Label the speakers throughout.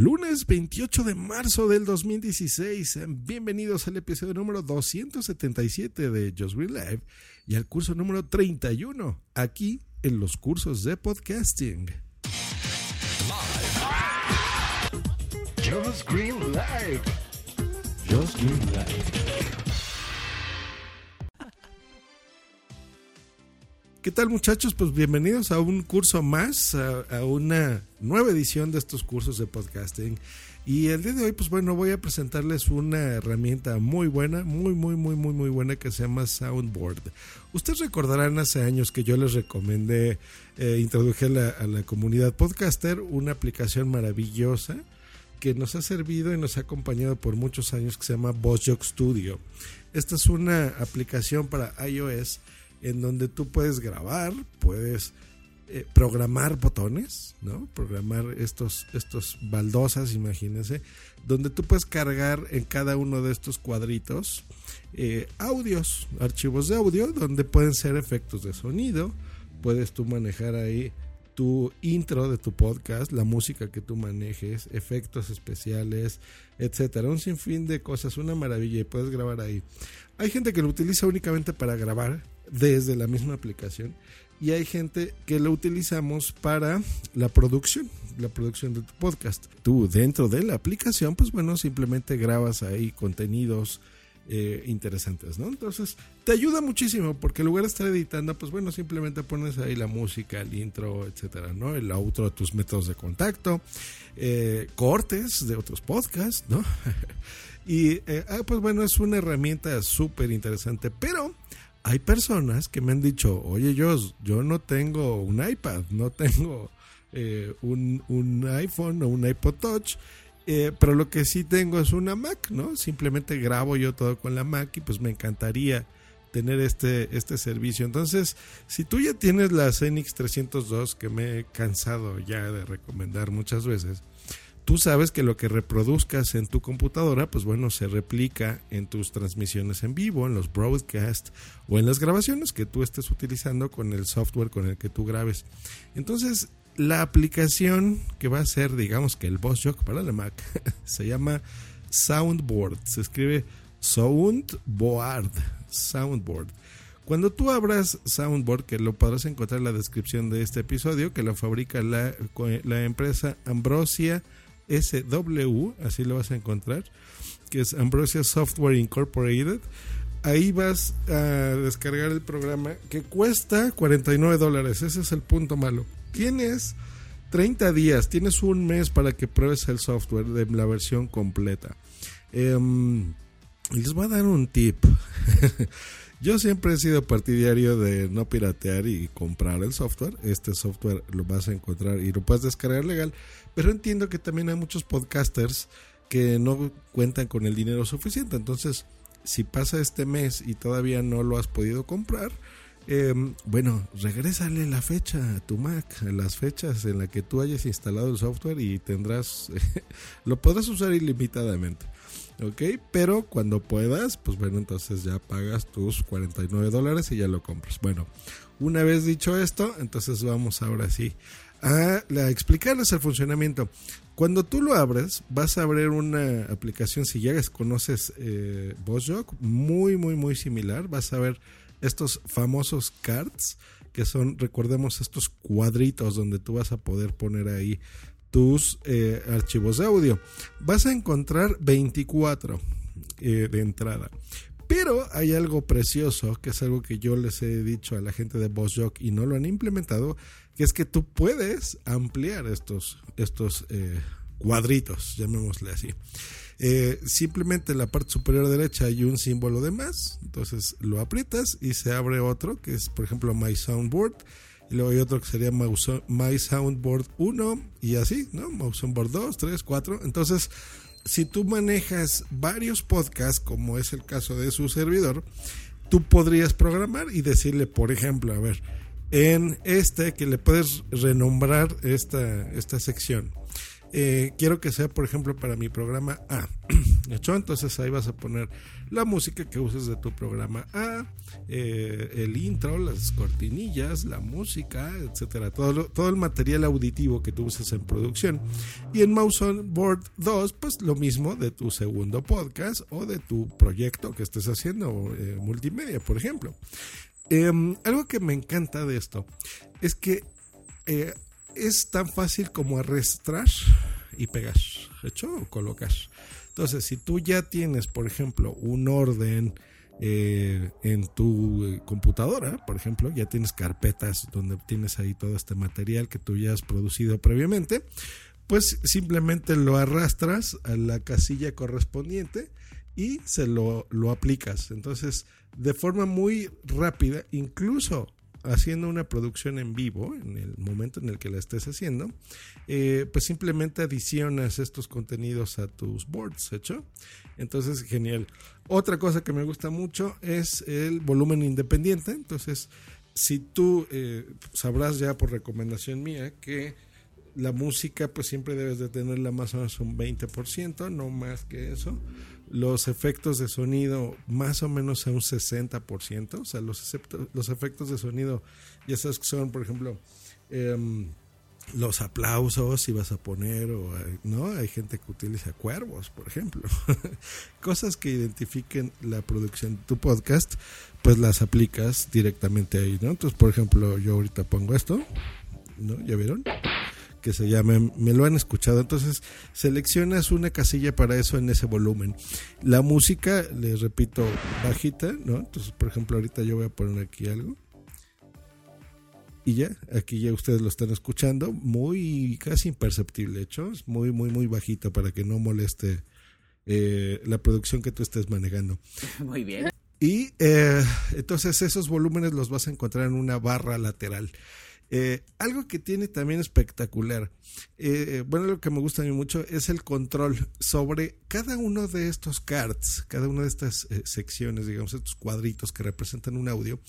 Speaker 1: Lunes 28 de marzo del 2016. Bienvenidos al episodio número 277 de Just Green Live y al curso número 31 aquí en los cursos de podcasting.
Speaker 2: Just Green Live. Just Green Live.
Speaker 1: ¿Qué tal muchachos? Pues bienvenidos a un curso más, a, una nueva edición de estos cursos de podcasting. Y el día de hoy, pues bueno, voy a presentarles una herramienta muy buena, muy, muy, muy, muy, muy buena que se llama Soundboard. Ustedes recordarán hace años que yo les recomendé, eh, introduje a la, comunidad podcaster una aplicación maravillosa que nos ha servido y nos ha acompañado por muchos años que se llama BossJock Studio. Esta es una aplicación para iOS en donde tú puedes grabar, puedes eh, programar botones, ¿no? Programar estos, estos baldosas, imagínense, donde tú puedes cargar en cada uno de estos cuadritos eh, audios, archivos de audio, donde pueden ser efectos de sonido, puedes tú manejar ahí tu intro de tu podcast, la música que tú manejes, efectos especiales, etcétera, un sinfín de cosas, una maravilla y puedes grabar ahí. Hay gente que lo utiliza únicamente para grabar, desde la misma aplicación y hay gente que lo utilizamos para la producción, la producción de tu podcast. Tú dentro de la aplicación, pues bueno, simplemente grabas ahí contenidos eh, interesantes, ¿no? Entonces, te ayuda muchísimo porque en lugar de estar editando, pues bueno, simplemente pones ahí la música, el intro, etcétera, ¿no? El outro, tus métodos de contacto, eh, cortes de otros podcasts, ¿no? y, eh, ah, pues bueno, es una herramienta súper interesante, pero hay personas que me han dicho, oye, yo, yo no tengo un iPad, no tengo eh, un, iPhone o un iPod Touch, eh, pero lo que sí tengo es una Mac, ¿no? Simplemente grabo yo todo con la Mac y pues me encantaría tener este, este servicio. Entonces, si tú ya tienes la Zenix 302, que me he cansado ya de recomendar muchas veces, tú sabes que lo que reproduzcas en tu computadora, pues bueno, se replica en tus transmisiones en vivo, en los broadcasts o en las grabaciones que tú estés utilizando con el software con el que tú grabes. Entonces, la aplicación que va a ser, digamos que el Boss Jock para la Mac, se llama Soundboard. Se escribe Soundboard. Soundboard. Cuando tú abras Soundboard, que lo podrás encontrar en la descripción de este episodio, que lo fabrica la, la empresa Ambrosia SW, así lo vas a encontrar, que es Ambrosia Software Incorporated. Ahí vas a descargar el programa que cuesta 49 dólares. Ese es el punto malo. Tienes 30 días, tienes un mes para que pruebes el software de la versión completa. Em, les voy a dar un tip. Yo siempre he sido partidario de no piratear y comprar el software. Este software lo vas a encontrar y lo puedes descargar legal. Pero entiendo que también hay muchos podcasters que no cuentan con el dinero suficiente. Entonces, si pasa este mes y todavía no lo has podido comprar, em, bueno, regrésale la fecha a tu Mac, las fechas en las que tú hayas instalado el software y tendrás, lo podrás usar ilimitadamente. ¿Ok? Pero cuando puedas, pues bueno, entonces ya pagas tus 49 dólares y ya lo compras. Bueno, una vez dicho esto, entonces vamos ahora sí a, explicarles el funcionamiento. Cuando tú lo abres, vas a abrir una aplicación, si ya conoces eh, muy, muy, muy similar. Vas a ver estos famosos cards, que son, recordemos, estos cuadritos donde tú vas a poder poner ahí tus eh, archivos de audio. Vas a encontrar 24 eh, de entrada. Pero hay algo precioso, que es algo que yo les he dicho a la gente de BossJock y no lo han implementado, que es que tú puedes ampliar estos, estos eh, cuadritos, llamémosle así. simplemente en la parte superior derecha hay un símbolo de más, entonces lo aprietas y se abre otro, que es por ejemplo My Soundboard y luego hay otro que sería My Soundboard 1 y así, ¿no? My Soundboard 2, 3, 4. Entonces, si tú manejas varios podcasts, como es el caso de su servidor, tú podrías programar y decirle, por ejemplo, a ver, en este que le puedes renombrar esta, esta sección. Eh, quiero que sea, por ejemplo, para mi programa A. ¿Hecho? Entonces ahí vas a poner la música que uses de tu programa A, eh, el intro, las cortinillas, la música, etcétera. Todo, todo el material auditivo que tú uses en producción. Y en Mouse on Board 2, pues lo mismo de tu segundo podcast o de tu proyecto que estés haciendo, eh, multimedia, por ejemplo. Em, algo que me encanta de esto es que eh, es tan fácil como arrastrar y pegar, ¿hecho? O colocar. Entonces, si tú ya tienes, por ejemplo, un orden eh, en tu eh, computadora, por ejemplo, ya tienes carpetas donde tienes ahí todo este material que tú ya has producido previamente, pues simplemente lo arrastras a la casilla correspondiente y se lo, lo aplicas. Entonces, de forma muy rápida, incluso haciendo una producción en vivo, en el momento en el que la estés haciendo, eh, pues simplemente adicionas estos contenidos a tus boards, ¿hecho? Entonces, genial. Otra cosa que me gusta mucho es el volumen independiente. Entonces, si tú eh, sabrás ya por recomendación mía que la música pues siempre debes de tenerla más o menos un 20%, no más que eso. Los efectos de sonido más o menos a un 60%, o sea, los, los efectos de sonido, ya sabes que son, por ejemplo, em, los aplausos si vas a poner, o, ¿no? Hay gente que utiliza cuervos, por ejemplo. Cosas que identifiquen la producción de tu podcast, pues las aplicas directamente ahí, ¿no? Entonces, por ejemplo, yo ahorita pongo esto, ¿no? ¿Ya vieron? Que se llama Me lo han escuchado. Entonces seleccionas una casilla para eso en ese volumen. La música, les repito, bajita, ¿no? Entonces, por ejemplo, ahorita yo voy a poner aquí algo. Y ya, aquí ya ustedes lo están escuchando, muy casi imperceptible, hecho, es muy, muy, muy bajito para que no moleste eh, la producción que tú estés manejando.
Speaker 3: Muy bien.
Speaker 1: Y eh, entonces esos volúmenes los vas a encontrar en una barra lateral. Eh, algo que tiene también espectacular, eh, bueno, lo que me gusta a mí mucho es el control sobre cada uno de estos cards, cada una de estas eh, secciones, digamos, estos cuadritos que representan un audio.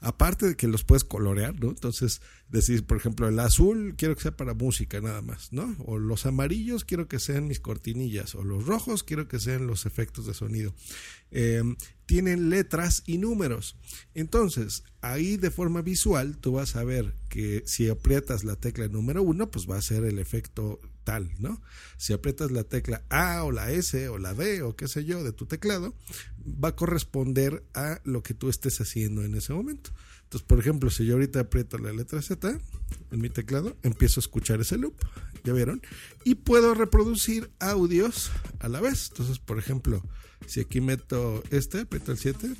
Speaker 1: Aparte de que los puedes colorear, ¿no? Entonces, decir, por ejemplo, el azul quiero que sea para música nada más, ¿no? O los amarillos quiero que sean mis cortinillas, o los rojos quiero que sean los efectos de sonido. Tienen letras y números. Entonces, ahí de forma visual, tú vas a ver que si aprietas la tecla número uno, pues va a ser el efecto tal, ¿no? Si aprietas la tecla A o la S o la D o qué sé yo de tu teclado, va a corresponder a lo que tú estés haciendo en ese momento. Entonces, por ejemplo, si yo ahorita aprieto la letra Z en mi teclado, empiezo a escuchar ese loop, ¿ya vieron? Y puedo reproducir audios a la vez. Entonces, por ejemplo, si aquí meto este, aprieto el 7.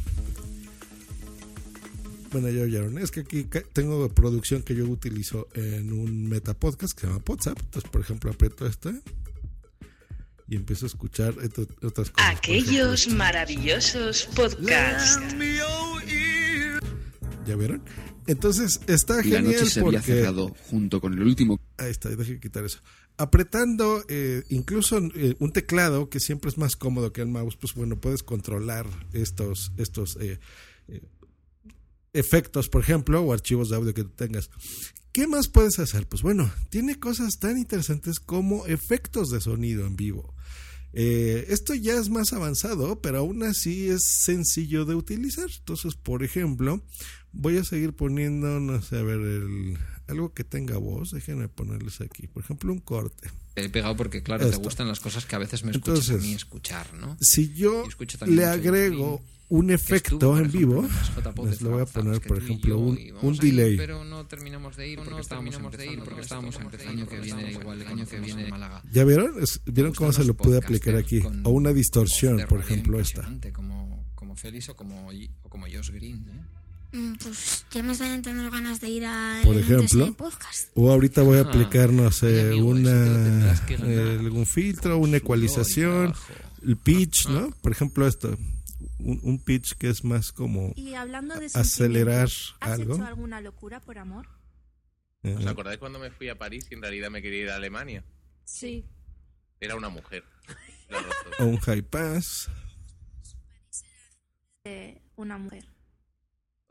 Speaker 1: Bueno, ya oyeron. Es que aquí tengo producción que yo utilizo en un metapodcast que se llama WhatsApp. Entonces, por ejemplo, aprieto este y empiezo a escuchar otras cosas. Por ejemplo,
Speaker 4: Aquellos
Speaker 1: esto.
Speaker 4: maravillosos podcasts.
Speaker 1: ¿Ya vieron? Entonces, está
Speaker 5: La
Speaker 1: genial
Speaker 5: noche se había
Speaker 1: porque...
Speaker 5: cerrado junto con el último
Speaker 1: Ahí está, déjame quitar eso. Apretando eh, incluso eh, un teclado que siempre es más cómodo que el mouse, pues bueno, puedes controlar estos, estos eh, eh, efectos, por ejemplo, o archivos de audio que tengas. ¿Qué más puedes hacer? Pues bueno, tiene cosas tan interesantes como efectos de sonido en vivo. Eh, esto ya es más avanzado, pero aún así es sencillo de utilizar. Entonces, por ejemplo, voy a seguir poniendo, no sé, a ver, el, algo que tenga voz. Déjenme ponerles aquí. Por ejemplo, un corte.
Speaker 6: Te he pegado porque, claro,
Speaker 1: Esto.
Speaker 6: te gustan las cosas que a veces me escuchas
Speaker 1: Entonces,
Speaker 6: a mí escuchar, ¿no?
Speaker 1: Si yo
Speaker 6: Yo
Speaker 1: le agrego un efecto
Speaker 6: por
Speaker 1: en
Speaker 6: ejemplo,
Speaker 1: vivo, les lo voy a poner, por
Speaker 6: tú
Speaker 1: ejemplo, un, un
Speaker 6: a ir,
Speaker 1: delay.
Speaker 6: Pero no terminamos de ir porque estábamos empezando, porque estábamos empezando año que viene, igual el año que viene en Málaga.
Speaker 1: ¿Ya vieron? Es- ¿Vieron cómo se lo pude aplicar aquí?
Speaker 6: con
Speaker 1: O una distorsión,
Speaker 6: de
Speaker 1: por ejemplo, esta.
Speaker 6: Como, como Félix o como, o como Josh Green, ¿eh?
Speaker 7: Mm, Pues ya me están entrando ganas de ir a
Speaker 1: Por ejemplo,
Speaker 7: podcast.
Speaker 1: O ahorita voy a
Speaker 6: Ah,
Speaker 1: aplicar, no sé,
Speaker 6: oye, amigo, eso te lo
Speaker 1: una, eh, algún filtro, una ecualización, el pitch,
Speaker 6: Ah.
Speaker 1: ¿no? Por ejemplo, esto, un, un pitch que es más como
Speaker 8: Y hablando de
Speaker 1: acelerar
Speaker 8: ¿has
Speaker 1: algo.
Speaker 8: hecho alguna locura por amor?
Speaker 1: eh,
Speaker 9: ¿Os acordáis cuando me fui a París y en realidad me quería ir a Alemania?
Speaker 8: Sí.
Speaker 9: Era una mujer.
Speaker 1: O un high pass.
Speaker 8: De una mujer.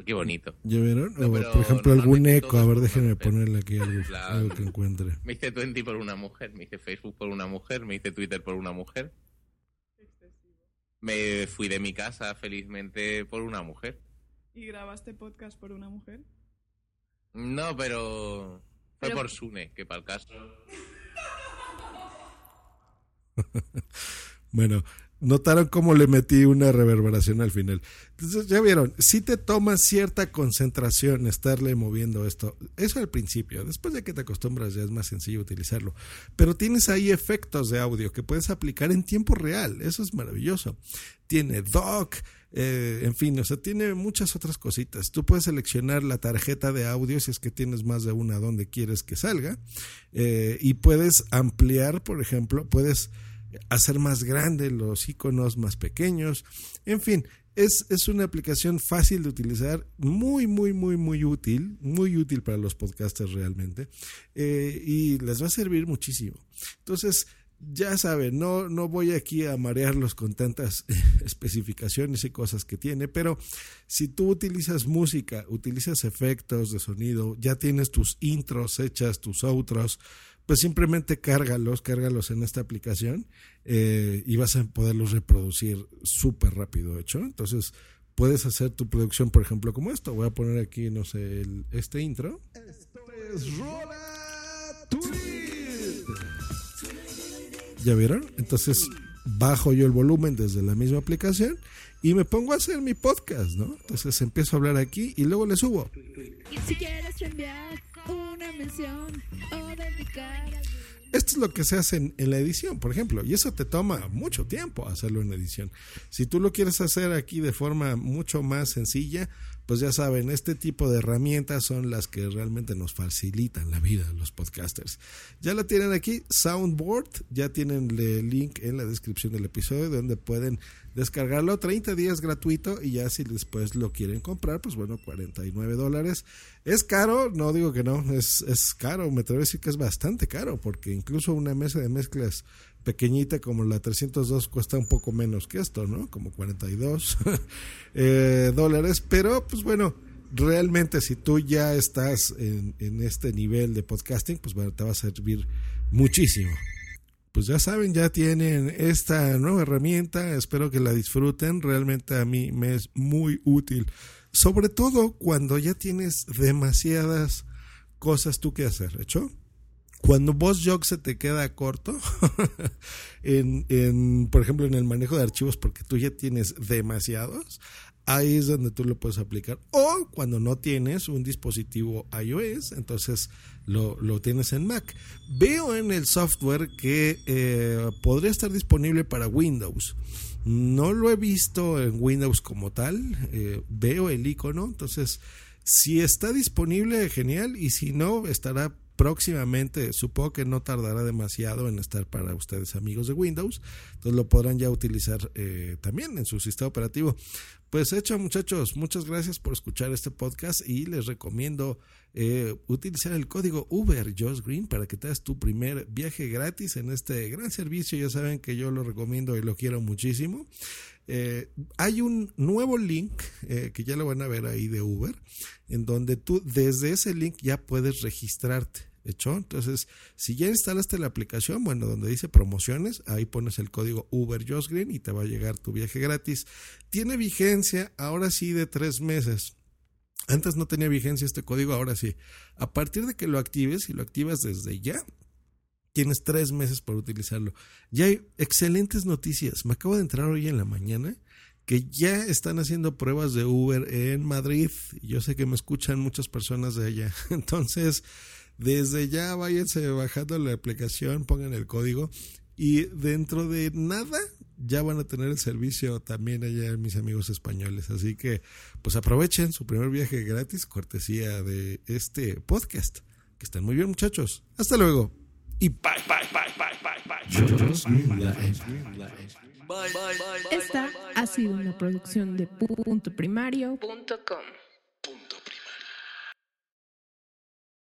Speaker 9: Qué bonito.
Speaker 1: ¿Ya vieron?
Speaker 9: No,
Speaker 1: por ejemplo, algún eco. A ver, déjenme ponerle aquí algo,
Speaker 9: Claro.
Speaker 1: algo que encuentre.
Speaker 9: Me hice Twenty por una mujer, me hice Facebook por una mujer, me hice Twitter por una mujer. Me fui de mi casa felizmente por una mujer.
Speaker 3: ¿Y grabaste podcast por una mujer?
Speaker 9: No, pero fue
Speaker 3: Pero-
Speaker 9: por Sune, que para el caso.
Speaker 1: Bueno, notaron cómo le metí una reverberación al final. Entonces, ya vieron, si te toma cierta concentración estarle moviendo esto. Eso al principio. Después de que te acostumbras ya es más sencillo utilizarlo. Pero tienes ahí efectos de audio que puedes aplicar en tiempo real. Eso es maravilloso. Tiene doc. eh, en fin, o sea, tiene muchas otras cositas. Tú puedes seleccionar la tarjeta de audio si es que tienes más de una donde quieres que salga. eh, y puedes ampliar, por ejemplo, puedes hacer más grandes los iconos más pequeños. En fin, es, es una aplicación fácil de utilizar, muy, muy, muy, muy útil, muy útil para los podcasters realmente, eh, y les va a servir muchísimo. Entonces, ya saben, no, no voy aquí a marearlos con tantas especificaciones y cosas que tiene, pero si tú utilizas música, utilizas efectos de sonido, ya tienes tus intros hechas, tus outros, pues simplemente cárgalos, cárgalos en esta aplicación eh, y vas a poderlos reproducir súper rápido, hecho. Entonces, puedes hacer tu producción, por ejemplo, como esto. Voy a poner aquí, no sé, el- este intro. Esto es Rola. ¿Ya vieron? Entonces, bajo yo el volumen desde la misma aplicación y me pongo a hacer mi podcast, ¿no? Entonces empiezo a hablar aquí y luego le subo.
Speaker 5: Si quieres enviar una mención o dedicar
Speaker 1: Esto es lo que se hace en, en la edición, por ejemplo, y eso te toma mucho tiempo hacerlo en edición. Si tú lo quieres hacer aquí de forma mucho más sencilla, pues ya saben, este tipo de herramientas son las que realmente nos facilitan la vida los podcasters. Ya la tienen aquí, Soundboard, ya tienen el link en la descripción del episodio donde pueden descargarlo 30 días gratuito y ya si después lo quieren comprar, pues bueno, 49 dólares. Es caro, no digo que no, es, es caro, me atrevo a decir que es bastante caro porque incluso una mesa de mezclas pequeñita como la 302 cuesta un poco menos que esto, ¿no? Como 42 eh, dólares, pero pues bueno, realmente si tú ya estás en, este nivel de podcasting, pues bueno, te va a servir muchísimo. Pues ya saben, ya tienen esta nueva herramienta, espero que la disfruten, realmente a mí me es muy útil, sobre todo cuando ya tienes demasiadas cosas tú que hacer, ¿hecho? Cuando Boss Jog se te queda corto, en, por ejemplo, en el manejo de archivos, porque tú ya tienes demasiados, ahí es donde tú lo puedes aplicar. O cuando no tienes un dispositivo iOS, entonces lo, lo tienes en Mac. Veo en el software que eh, podría estar disponible para Windows. No lo he visto en Windows como tal. eh, veo el icono. Entonces, si está disponible, genial. Y si no, estará próximamente, supongo que no tardará demasiado en estar para ustedes amigos de Windows, entonces lo podrán ya utilizar eh, también en su sistema operativo. Pues hecho muchachos, muchas gracias por escuchar este podcast y les recomiendo eh, utilizar el código Uber Josh Green para que te hagas tu primer viaje gratis en este gran servicio, ya saben que yo lo recomiendo y lo quiero muchísimo. Eh, hay un nuevo link que ya lo van a ver ahí de Uber, en donde tú desde ese link ya puedes registrarte. ¿Hecho? Entonces, si ya instalaste la aplicación, bueno, donde dice promociones, ahí pones el código Uber Green y te va a llegar tu viaje gratis. Tiene vigencia ahora sí de tres meses. Antes no tenía vigencia este código, ahora sí. A partir de que lo actives y lo activas desde ya, tienes tres meses para utilizarlo. Ya hay excelentes noticias. Me acabo de entrar hoy en la mañana que ya están haciendo pruebas de Uber en Madrid. Yo sé que me escuchan muchas personas de allá. Entonces, desde ya váyanse bajando la aplicación, pongan el código y dentro de nada ya van a tener el servicio también allá mis amigos españoles. Así que pues aprovechen su primer viaje gratis, cortesía de este podcast. Que estén muy bien muchachos. Hasta luego. Y bye, bye, bye, bye, bye, bye.
Speaker 2: Live.
Speaker 5: Esta ha sido una producción de punto primario.
Speaker 4: Punto com.